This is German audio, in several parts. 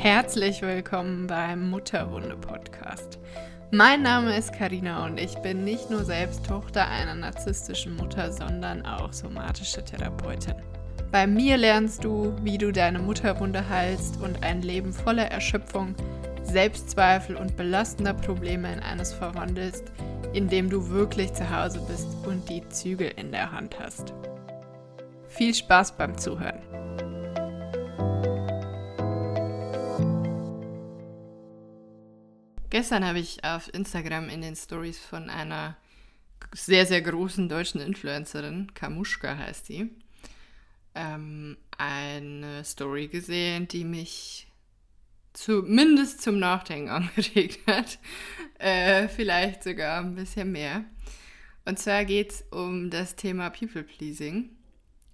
Herzlich willkommen beim Mutterwunde Podcast. Mein Name ist Karina und ich bin nicht nur selbst Tochter einer narzisstischen Mutter, sondern auch somatische Therapeutin. Bei mir lernst du, wie du deine Mutterwunde heilst und ein Leben voller Erschöpfung, Selbstzweifel und belastender Probleme in eines verwandelst, indem du wirklich zu Hause bist und die Zügel in der Hand hast. Viel Spaß beim Zuhören. Gestern habe ich auf Instagram in den Stories von einer sehr, sehr großen deutschen Influencerin, Kamuschka heißt sie, ähm, eine Story gesehen, die mich zumindest zum Nachdenken angeregt hat. Äh, vielleicht sogar ein bisschen mehr. Und zwar geht es um das Thema People Pleasing.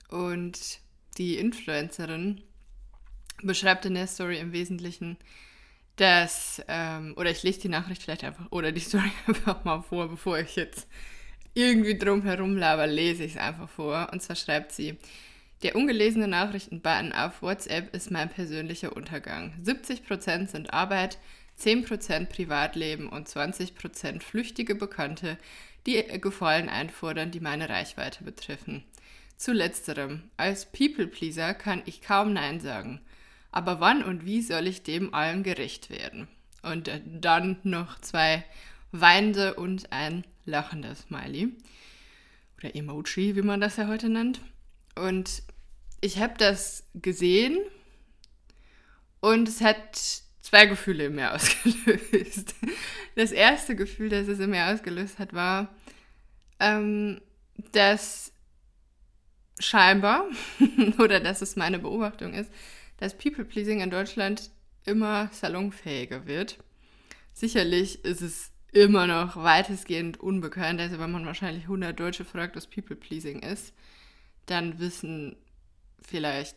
Und die Influencerin beschreibt in der Story im Wesentlichen, dass, ähm, oder ich lese die Nachricht vielleicht einfach, oder die Story einfach mal vor, bevor ich jetzt irgendwie drum herum laber, lese ich es einfach vor. Und zwar schreibt sie, der ungelesene Nachrichtenbutton auf WhatsApp ist mein persönlicher Untergang. 70% sind Arbeit, 10% Privatleben und 20% flüchtige Bekannte, die Gefallen einfordern, die meine Reichweite betreffen. Zu letzterem, als People-Pleaser kann ich kaum Nein sagen. Aber wann und wie soll ich dem allen gerecht werden? Und äh, dann noch zwei weinende und ein lachender Smiley. Oder Emoji, wie man das ja heute nennt. Und ich habe das gesehen und es hat zwei Gefühle in mir ausgelöst. Das erste Gefühl, das es in mir ausgelöst hat, war, ähm, dass scheinbar, oder dass es meine Beobachtung ist, dass People-Pleasing in Deutschland immer salonfähiger wird. Sicherlich ist es immer noch weitestgehend unbekannt. Also wenn man wahrscheinlich 100 Deutsche fragt, was People-Pleasing ist, dann wissen vielleicht,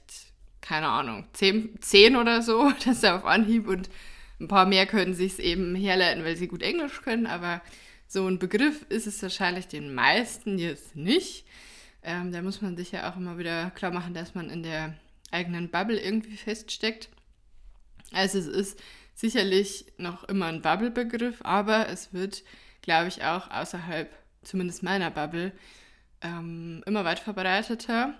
keine Ahnung, 10, 10 oder so, das ist auf Anhieb und ein paar mehr können sich es eben herleiten, weil sie gut Englisch können, aber so ein Begriff ist es wahrscheinlich den meisten jetzt nicht. Ähm, da muss man sich ja auch immer wieder klar machen, dass man in der eigenen Bubble irgendwie feststeckt. Also es ist sicherlich noch immer ein Bubble-Begriff, aber es wird, glaube ich, auch außerhalb zumindest meiner Bubble ähm, immer weit verbreiteter.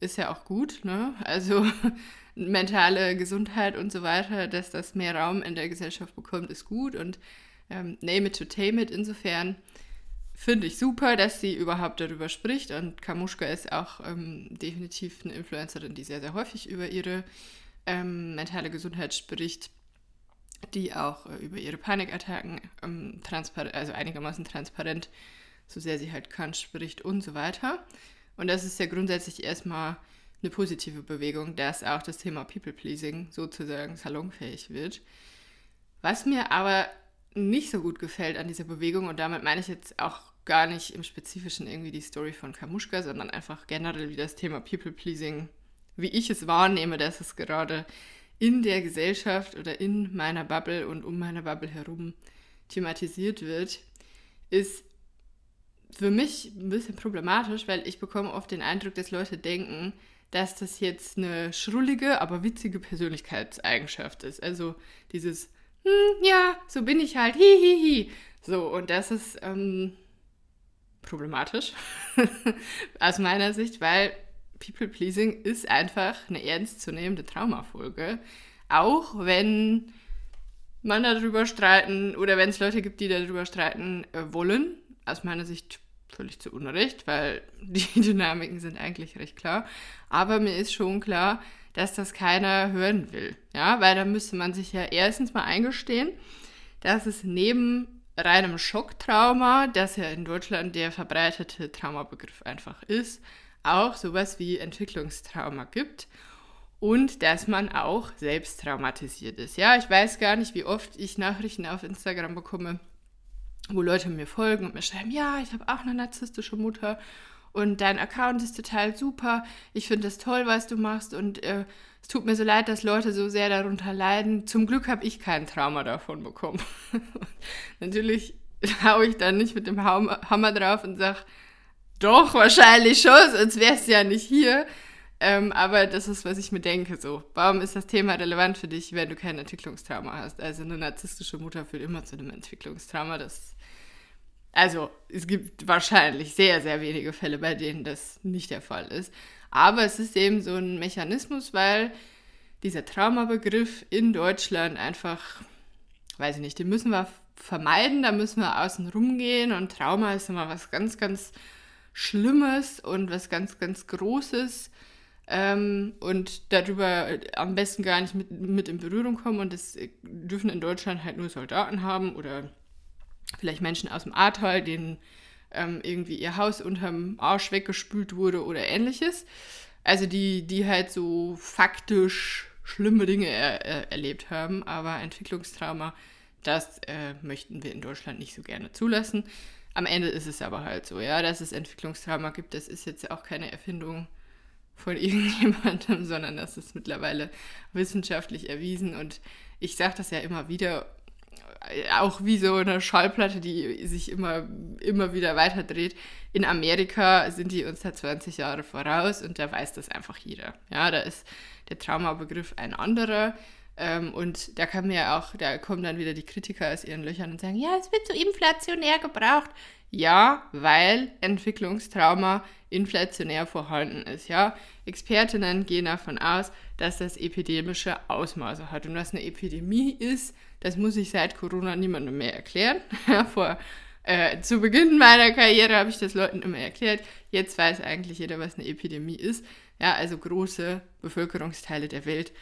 Ist ja auch gut, ne? Also mentale Gesundheit und so weiter, dass das mehr Raum in der Gesellschaft bekommt, ist gut und ähm, name it to tame it insofern finde ich super, dass sie überhaupt darüber spricht. Und Kamuschka ist auch ähm, definitiv eine Influencerin, die sehr, sehr häufig über ihre ähm, mentale Gesundheit spricht, die auch äh, über ihre Panikattacken ähm, also einigermaßen transparent, so sehr sie halt kann, spricht und so weiter. Und das ist ja grundsätzlich erstmal eine positive Bewegung, dass auch das Thema People-Pleasing sozusagen salonfähig wird. Was mir aber nicht so gut gefällt an dieser Bewegung, und damit meine ich jetzt auch gar nicht im Spezifischen irgendwie die Story von Kamuschka, sondern einfach generell wie das Thema People-Pleasing, wie ich es wahrnehme, dass es gerade in der Gesellschaft oder in meiner Bubble und um meine Bubble herum thematisiert wird, ist für mich ein bisschen problematisch, weil ich bekomme oft den Eindruck, dass Leute denken, dass das jetzt eine schrullige, aber witzige Persönlichkeitseigenschaft ist. Also dieses, hm, ja, so bin ich halt, hihihi. Hi, hi. So, und das ist ähm, problematisch aus meiner Sicht, weil People Pleasing ist einfach eine ernstzunehmende Traumafolge. Auch wenn man darüber streiten oder wenn es Leute gibt, die darüber streiten äh, wollen. Aus meiner Sicht völlig zu Unrecht, weil die Dynamiken sind eigentlich recht klar. Aber mir ist schon klar, dass das keiner hören will. Ja, weil da müsste man sich ja erstens mal eingestehen, dass es neben reinem Schocktrauma, das ja in Deutschland der verbreitete Traumabegriff einfach ist, auch sowas wie Entwicklungstrauma gibt und dass man auch selbst traumatisiert ist. Ja, ich weiß gar nicht, wie oft ich Nachrichten auf Instagram bekomme, wo Leute mir folgen und mir schreiben, ja, ich habe auch eine narzisstische Mutter und dein Account ist total super. Ich finde es toll, was du machst und äh, es tut mir so leid, dass Leute so sehr darunter leiden. Zum Glück habe ich kein Trauma davon bekommen. Natürlich haue ich dann nicht mit dem Hammer drauf und sage, doch, wahrscheinlich schon, sonst wärst du ja nicht hier. Ähm, aber das ist, was ich mir denke. So, warum ist das Thema relevant für dich, wenn du kein Entwicklungstrauma hast? Also eine narzisstische Mutter führt immer zu einem Entwicklungstrauma. Das, also es gibt wahrscheinlich sehr, sehr wenige Fälle, bei denen das nicht der Fall ist. Aber es ist eben so ein Mechanismus, weil dieser Traumabegriff in Deutschland einfach, weiß ich nicht, den müssen wir vermeiden, da müssen wir außen rumgehen und Trauma ist immer was ganz, ganz Schlimmes und was ganz, ganz Großes ähm, und darüber am besten gar nicht mit, mit in Berührung kommen und das dürfen in Deutschland halt nur Soldaten haben oder vielleicht Menschen aus dem Ahrtal, denen ähm, irgendwie ihr Haus unterm Arsch weggespült wurde oder ähnliches. Also die, die halt so faktisch schlimme Dinge er, er, erlebt haben, aber Entwicklungstrauma, das äh, möchten wir in Deutschland nicht so gerne zulassen. Am Ende ist es aber halt so, ja, dass es Entwicklungstrauma gibt, das ist jetzt auch keine Erfindung von irgendjemandem, sondern das ist mittlerweile wissenschaftlich erwiesen und ich sage das ja immer wieder, auch wie so eine Schallplatte, die sich immer, immer wieder weiterdreht. In Amerika sind die uns da 20 Jahre voraus und da weiß das einfach jeder. Ja, da ist der Traumabegriff ein anderer. Ähm, und da kann mir auch, da kommen dann wieder die Kritiker aus ihren Löchern und sagen, ja, es wird so inflationär gebraucht. Ja, weil Entwicklungstrauma inflationär vorhanden ist. Ja, Expertinnen gehen davon aus, dass das epidemische Ausmaße hat und was eine Epidemie ist das muss ich seit Corona niemandem mehr erklären. Vor, äh, zu Beginn meiner Karriere habe ich das Leuten immer erklärt. Jetzt weiß eigentlich jeder, was eine Epidemie ist. Ja, also große Bevölkerungsteile der Welt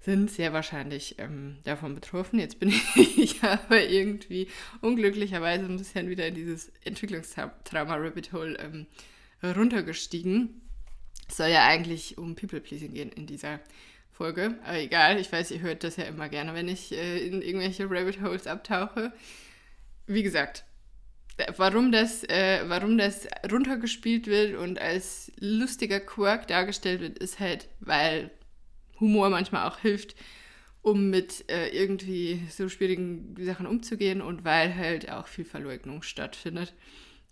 sind sehr wahrscheinlich ähm, davon betroffen. Jetzt bin ich aber irgendwie unglücklicherweise ein bisschen wieder in dieses Entwicklungstrauma-Rabbit Hole ähm, runtergestiegen. Es soll ja eigentlich um People-Pleasing gehen in dieser Folge. Aber egal, ich weiß, ihr hört das ja immer gerne, wenn ich äh, in irgendwelche Rabbit Holes abtauche. Wie gesagt, warum das, äh, warum das runtergespielt wird und als lustiger Quirk dargestellt wird, ist halt, weil Humor manchmal auch hilft, um mit äh, irgendwie so schwierigen Sachen umzugehen und weil halt auch viel Verleugnung stattfindet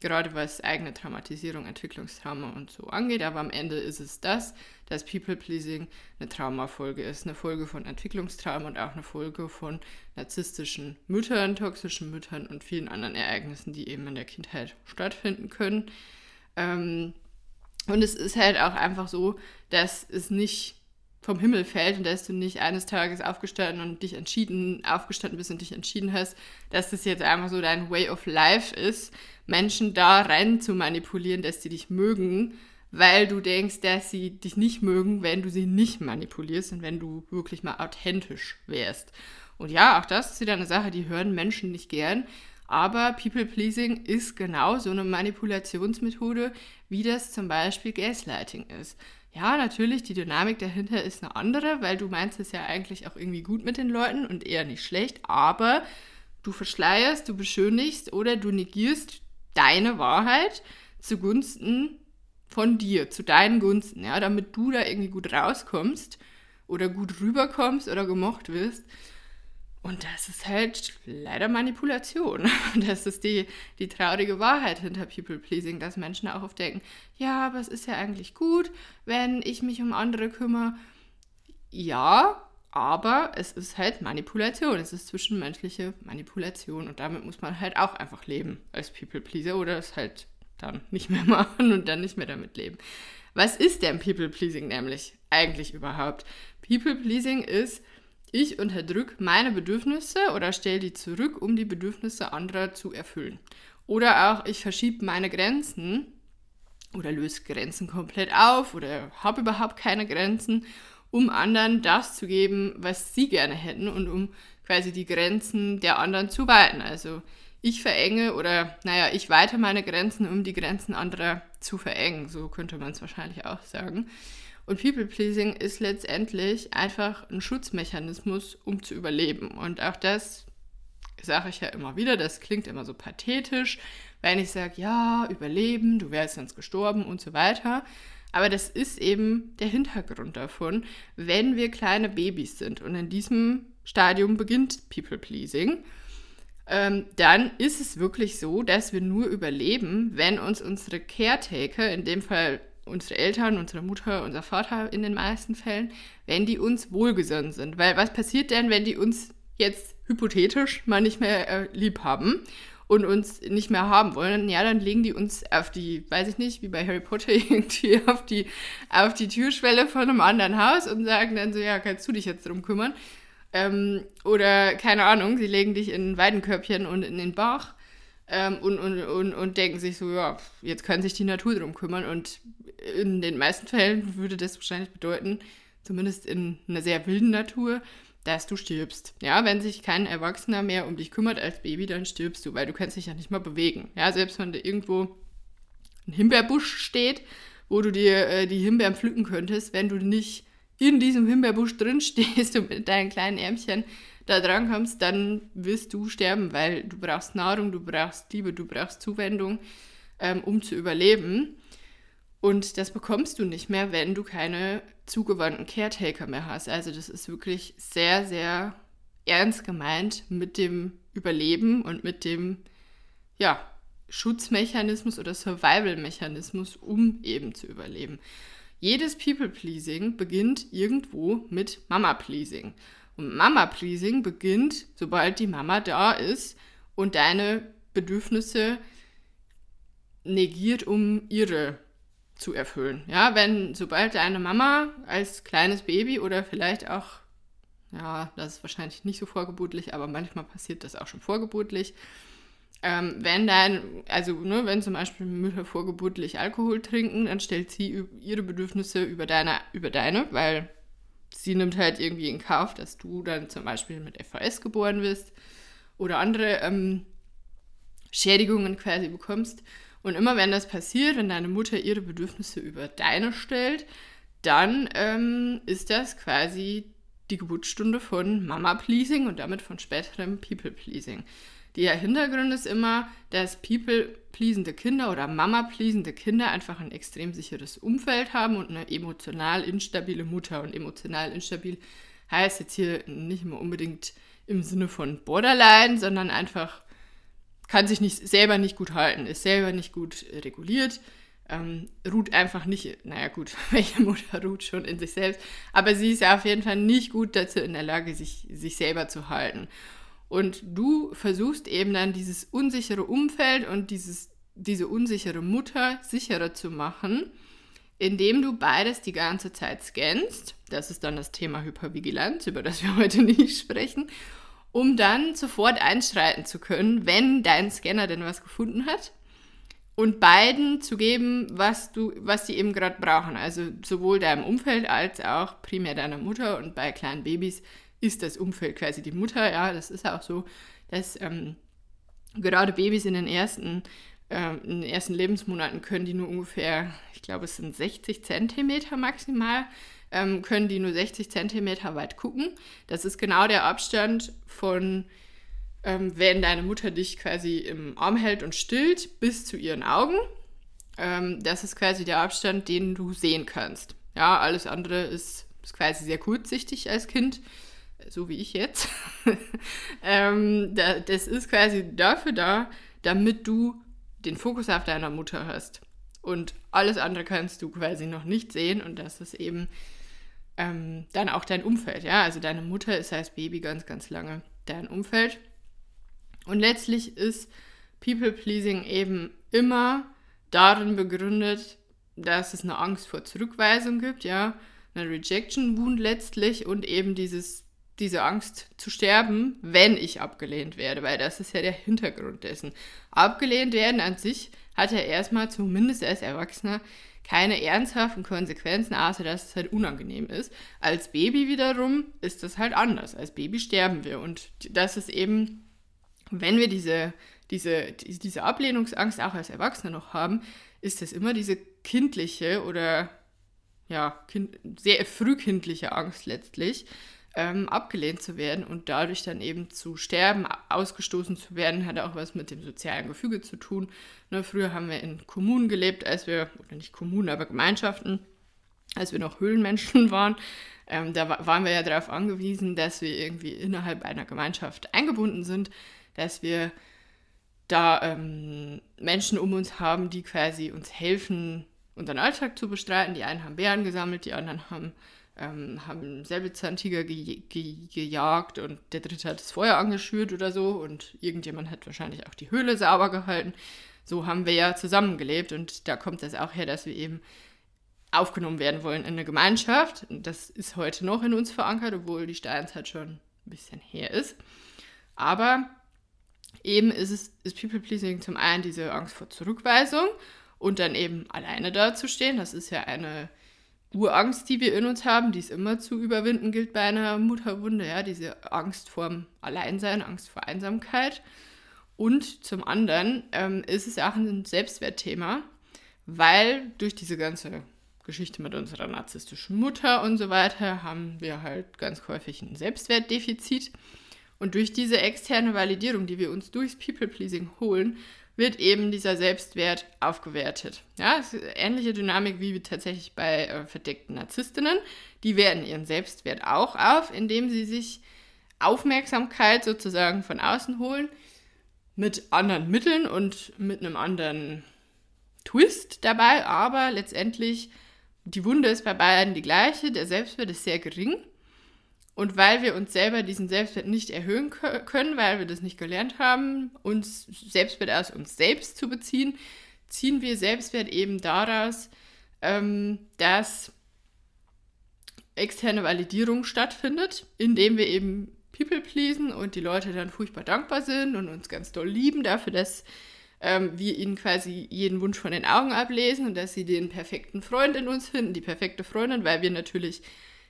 gerade was eigene Traumatisierung, Entwicklungstrauma und so angeht. Aber am Ende ist es das, dass People-Pleasing eine Traumafolge ist, eine Folge von Entwicklungstrauma und auch eine Folge von narzisstischen Müttern, toxischen Müttern und vielen anderen Ereignissen, die eben in der Kindheit stattfinden können. Ähm, und es ist halt auch einfach so, dass es nicht vom Himmel fällt und dass du nicht eines Tages aufgestanden und dich entschieden, aufgestanden bist und dich entschieden hast, dass das jetzt einfach so dein Way of Life ist, Menschen da rein zu manipulieren, dass sie dich mögen, weil du denkst, dass sie dich nicht mögen, wenn du sie nicht manipulierst und wenn du wirklich mal authentisch wärst. Und ja, auch das ist wieder eine Sache, die hören Menschen nicht gern. Aber People-Pleasing ist genau so eine Manipulationsmethode, wie das zum Beispiel Gaslighting ist. Ja, natürlich, die Dynamik dahinter ist eine andere, weil du meinst es ja eigentlich auch irgendwie gut mit den Leuten und eher nicht schlecht, aber du verschleierst, du beschönigst oder du negierst deine Wahrheit zugunsten von dir, zu deinen Gunsten, ja, damit du da irgendwie gut rauskommst oder gut rüberkommst oder gemocht wirst. Und das ist halt leider Manipulation. Das ist die, die traurige Wahrheit hinter People Pleasing, dass Menschen auch oft denken, ja, aber es ist ja eigentlich gut, wenn ich mich um andere kümmere. Ja, aber es ist halt Manipulation. Es ist zwischenmenschliche Manipulation und damit muss man halt auch einfach leben als People Pleaser oder es halt dann nicht mehr machen und dann nicht mehr damit leben. Was ist denn People Pleasing nämlich eigentlich überhaupt? People Pleasing ist ich unterdrücke meine Bedürfnisse oder stelle die zurück, um die Bedürfnisse anderer zu erfüllen. Oder auch ich verschiebe meine Grenzen oder löse Grenzen komplett auf oder habe überhaupt keine Grenzen, um anderen das zu geben, was sie gerne hätten und um quasi die Grenzen der anderen zu weiten. Also ich verenge oder naja, ich weite meine Grenzen, um die Grenzen anderer zu verengen. So könnte man es wahrscheinlich auch sagen. Und People-Pleasing ist letztendlich einfach ein Schutzmechanismus, um zu überleben. Und auch das sage ich ja immer wieder, das klingt immer so pathetisch, wenn ich sage, ja, überleben, du wärst sonst gestorben und so weiter. Aber das ist eben der Hintergrund davon, wenn wir kleine Babys sind. Und in diesem Stadium beginnt People-Pleasing. Ähm, dann ist es wirklich so, dass wir nur überleben, wenn uns unsere Caretaker, in dem Fall unsere Eltern, unsere Mutter, unser Vater in den meisten Fällen, wenn die uns wohlgesonnen sind. Weil was passiert denn, wenn die uns jetzt hypothetisch mal nicht mehr äh, lieb haben und uns nicht mehr haben wollen? Ja, dann legen die uns auf die, weiß ich nicht, wie bei Harry Potter irgendwie auf die, auf die Türschwelle von einem anderen Haus und sagen dann so, ja, kannst du dich jetzt drum kümmern? Ähm, oder keine Ahnung, sie legen dich in ein Weidenkörbchen und in den Bach ähm, und, und, und, und denken sich so, ja, jetzt kann sich die Natur drum kümmern. Und in den meisten Fällen würde das wahrscheinlich bedeuten, zumindest in einer sehr wilden Natur, dass du stirbst. Ja, wenn sich kein Erwachsener mehr um dich kümmert als Baby, dann stirbst du, weil du kannst dich ja nicht mal bewegen. Ja, selbst wenn da irgendwo ein Himbeerbusch steht, wo du dir äh, die Himbeeren pflücken könntest, wenn du nicht in diesem Himbeerbusch drin stehst und mit deinen kleinen Ärmchen da dran kommst, dann wirst du sterben, weil du brauchst Nahrung, du brauchst Liebe, du brauchst Zuwendung, ähm, um zu überleben. Und das bekommst du nicht mehr, wenn du keine zugewandten Caretaker mehr hast. Also das ist wirklich sehr, sehr ernst gemeint mit dem Überleben und mit dem, ja, Schutzmechanismus oder Survival-Mechanismus, um eben zu überleben. Jedes People-Pleasing beginnt irgendwo mit Mama-Pleasing. Und Mama-Pleasing beginnt, sobald die Mama da ist und deine Bedürfnisse negiert, um ihre zu erfüllen. Ja, wenn, sobald deine Mama als kleines Baby oder vielleicht auch, ja, das ist wahrscheinlich nicht so vorgeburtlich, aber manchmal passiert das auch schon vorgeburtlich, ähm, wenn dein, also ne, wenn zum Beispiel Mütter vorgeburtlich Alkohol trinken, dann stellt sie ihre Bedürfnisse über deine, über deine, weil sie nimmt halt irgendwie in Kauf, dass du dann zum Beispiel mit FVS geboren wirst oder andere ähm, Schädigungen quasi bekommst. Und immer wenn das passiert, wenn deine Mutter ihre Bedürfnisse über deine stellt, dann ähm, ist das quasi die Geburtsstunde von Mama-Pleasing und damit von späterem People-Pleasing. Der Hintergrund ist immer, dass people-pleasende Kinder oder Mama-pleasende Kinder einfach ein extrem sicheres Umfeld haben und eine emotional instabile Mutter. Und emotional instabil heißt jetzt hier nicht immer unbedingt im Sinne von Borderline, sondern einfach kann sich nicht, selber nicht gut halten, ist selber nicht gut reguliert, ähm, ruht einfach nicht, naja gut, welche Mutter ruht schon in sich selbst, aber sie ist ja auf jeden Fall nicht gut dazu in der Lage, sich, sich selber zu halten. Und du versuchst eben dann dieses unsichere Umfeld und dieses, diese unsichere Mutter sicherer zu machen, indem du beides die ganze Zeit scannst. Das ist dann das Thema Hypervigilanz, über das wir heute nicht sprechen, um dann sofort einschreiten zu können, wenn dein Scanner denn was gefunden hat. Und beiden zu geben, was du, was sie eben gerade brauchen. Also sowohl deinem Umfeld als auch primär deiner Mutter und bei kleinen Babys ist das Umfeld quasi die Mutter. Ja, das ist auch so, dass ähm, gerade Babys in den ersten ähm, in den ersten Lebensmonaten können die nur ungefähr, ich glaube, es sind 60 Zentimeter maximal, ähm, können die nur 60 Zentimeter weit gucken. Das ist genau der Abstand von, ähm, wenn deine Mutter dich quasi im Arm hält und stillt, bis zu ihren Augen. Ähm, das ist quasi der Abstand, den du sehen kannst. Ja, alles andere ist, ist quasi sehr kurzsichtig als Kind so wie ich jetzt, ähm, da, das ist quasi dafür da, damit du den Fokus auf deiner Mutter hast. Und alles andere kannst du quasi noch nicht sehen und das ist eben ähm, dann auch dein Umfeld. Ja, also deine Mutter ist als Baby ganz, ganz lange dein Umfeld. Und letztlich ist People-Pleasing eben immer darin begründet, dass es eine Angst vor Zurückweisung gibt, ja, eine Rejection Wound letztlich und eben dieses diese Angst zu sterben, wenn ich abgelehnt werde, weil das ist ja der Hintergrund dessen. Abgelehnt werden an sich hat ja erstmal, zumindest als Erwachsener, keine ernsthaften Konsequenzen, außer dass es halt unangenehm ist. Als Baby wiederum ist das halt anders. Als Baby sterben wir. Und das ist eben, wenn wir diese, diese, diese Ablehnungsangst auch als Erwachsene noch haben, ist das immer diese kindliche oder ja, kind, sehr frühkindliche Angst letztlich, ähm, abgelehnt zu werden und dadurch dann eben zu sterben, ausgestoßen zu werden, hat auch was mit dem sozialen Gefüge zu tun. Ne, früher haben wir in Kommunen gelebt, als wir, oder nicht Kommunen, aber Gemeinschaften, als wir noch Höhlenmenschen waren. Ähm, da waren wir ja darauf angewiesen, dass wir irgendwie innerhalb einer Gemeinschaft eingebunden sind, dass wir da ähm, Menschen um uns haben, die quasi uns helfen, unseren Alltag zu bestreiten. Die einen haben Bären gesammelt, die anderen haben, ähm, haben Säbelzahntiger ge ge gejagt und der dritte hat das Feuer angeschürt oder so und irgendjemand hat wahrscheinlich auch die Höhle sauber gehalten. So haben wir ja zusammengelebt und da kommt das auch her, dass wir eben aufgenommen werden wollen in eine Gemeinschaft. Und das ist heute noch in uns verankert, obwohl die Steinzeit schon ein bisschen her ist. Aber eben ist es ist People Pleasing zum einen diese Angst vor Zurückweisung und dann eben alleine dazustehen. Das ist ja eine Urangst, die wir in uns haben, die es immer zu überwinden gilt bei einer Mutterwunde, ja, diese Angst vorm Alleinsein, Angst vor Einsamkeit. Und zum anderen ähm, ist es auch ein Selbstwertthema, weil durch diese ganze Geschichte mit unserer narzisstischen Mutter und so weiter haben wir halt ganz häufig ein Selbstwertdefizit. Und durch diese externe Validierung, die wir uns durchs People-Pleasing holen, wird eben dieser Selbstwert aufgewertet. Ja, ähnliche Dynamik wie tatsächlich bei äh, verdeckten Narzisstinnen. Die werten ihren Selbstwert auch auf, indem sie sich Aufmerksamkeit sozusagen von außen holen, mit anderen Mitteln und mit einem anderen Twist dabei, aber letztendlich die Wunde ist bei beiden die gleiche, der Selbstwert ist sehr gering. Und weil wir uns selber diesen Selbstwert nicht erhöhen können, weil wir das nicht gelernt haben, uns Selbstwert aus uns selbst zu beziehen, ziehen wir Selbstwert eben daraus, ähm, dass externe Validierung stattfindet, indem wir eben People pleasen und die Leute dann furchtbar dankbar sind und uns ganz doll lieben dafür, dass ähm, wir ihnen quasi jeden Wunsch von den Augen ablesen und dass sie den perfekten Freund in uns finden, die perfekte Freundin, weil wir natürlich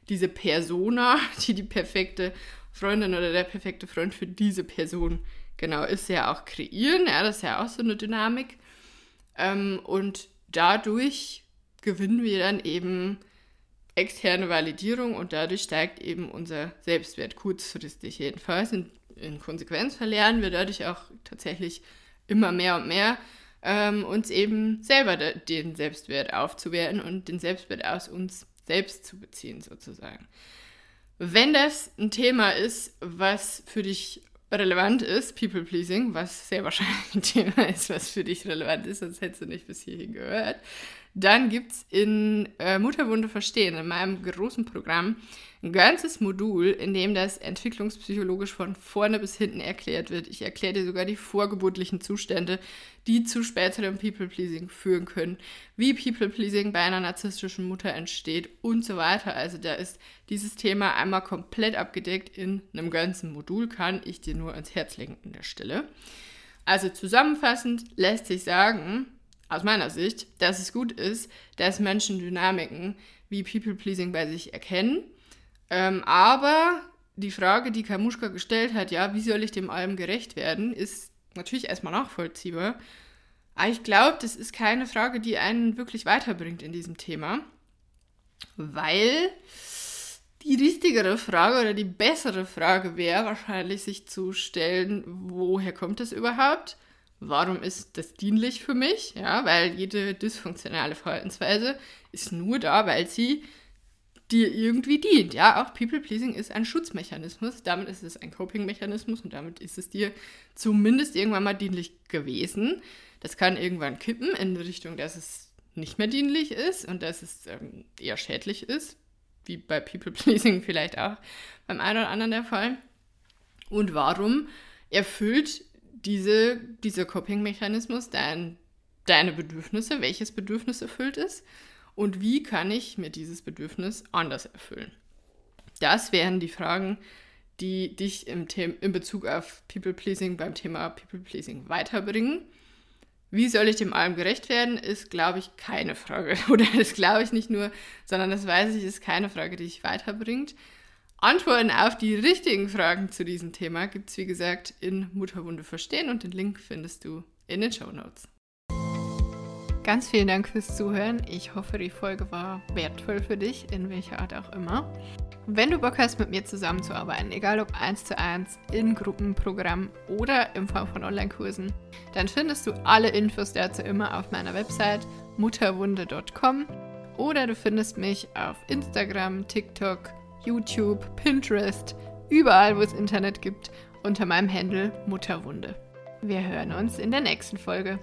diese Persona, die die perfekte Freundin oder der perfekte Freund für diese Person genau ist, ja auch kreieren. Ja, das ist ja auch so eine Dynamik. Ähm, und dadurch gewinnen wir dann eben externe Validierung und dadurch steigt eben unser Selbstwert kurzfristig jedenfalls. In, in Konsequenz verlieren wir dadurch auch tatsächlich immer mehr und mehr ähm, uns eben selber den Selbstwert aufzuwerten und den Selbstwert aus uns selbst zu beziehen, sozusagen. Wenn das ein Thema ist, was für dich relevant ist, People Pleasing, was sehr wahrscheinlich ein Thema ist, was für dich relevant ist, sonst hättest du nicht bis hierhin gehört, dann gibt es in äh, Mutterwunde verstehen, in meinem großen Programm, ein ganzes Modul, in dem das entwicklungspsychologisch von vorne bis hinten erklärt wird. Ich erkläre dir sogar die vorgeburtlichen Zustände, die zu späterem People-Pleasing führen können, wie People-Pleasing bei einer narzisstischen Mutter entsteht und so weiter. Also da ist dieses Thema einmal komplett abgedeckt in einem ganzen Modul, kann ich dir nur ans Herz legen an der Stelle. Also zusammenfassend lässt sich sagen, aus meiner Sicht, dass es gut ist, dass Menschen Dynamiken wie People-Pleasing bei sich erkennen. Ähm, aber die Frage, die Kamuschka gestellt hat, ja, wie soll ich dem allem gerecht werden, ist natürlich erstmal nachvollziehbar. Aber ich glaube, das ist keine Frage, die einen wirklich weiterbringt in diesem Thema, weil die richtigere Frage oder die bessere Frage wäre wahrscheinlich, sich zu stellen, woher kommt das überhaupt? Warum ist das dienlich für mich? Ja, weil jede dysfunktionale Verhaltensweise ist nur da, weil sie dir irgendwie dient. Ja, auch People Pleasing ist ein Schutzmechanismus, damit ist es ein Coping-Mechanismus und damit ist es dir zumindest irgendwann mal dienlich gewesen. Das kann irgendwann kippen in die Richtung, dass es nicht mehr dienlich ist und dass es ähm, eher schädlich ist, wie bei People Pleasing vielleicht auch beim einen oder anderen der Fall. Und warum erfüllt diese, dieser Coping-Mechanismus dein, deine Bedürfnisse, welches Bedürfnis erfüllt ist und wie kann ich mir dieses Bedürfnis anders erfüllen. Das wären die Fragen, die dich im, in Bezug auf People-Pleasing beim Thema People-Pleasing weiterbringen. Wie soll ich dem allem gerecht werden, ist, glaube ich, keine Frage. Oder das glaube ich nicht nur, sondern das weiß ich, ist keine Frage, die dich weiterbringt. Antworten auf die richtigen Fragen zu diesem Thema gibt es, wie gesagt, in Mutterwunde verstehen und den Link findest du in den Show Notes. Ganz vielen Dank fürs Zuhören. Ich hoffe, die Folge war wertvoll für dich, in welcher Art auch immer. Wenn du Bock hast, mit mir zusammenzuarbeiten, egal ob eins zu eins, in Gruppenprogramm oder in Form von Online-Kursen, dann findest du alle Infos dazu immer auf meiner Website mutterwunde.com oder du findest mich auf Instagram, TikTok, YouTube, Pinterest, überall, wo es Internet gibt, unter meinem Handle Mutterwunde. Wir hören uns in der nächsten Folge.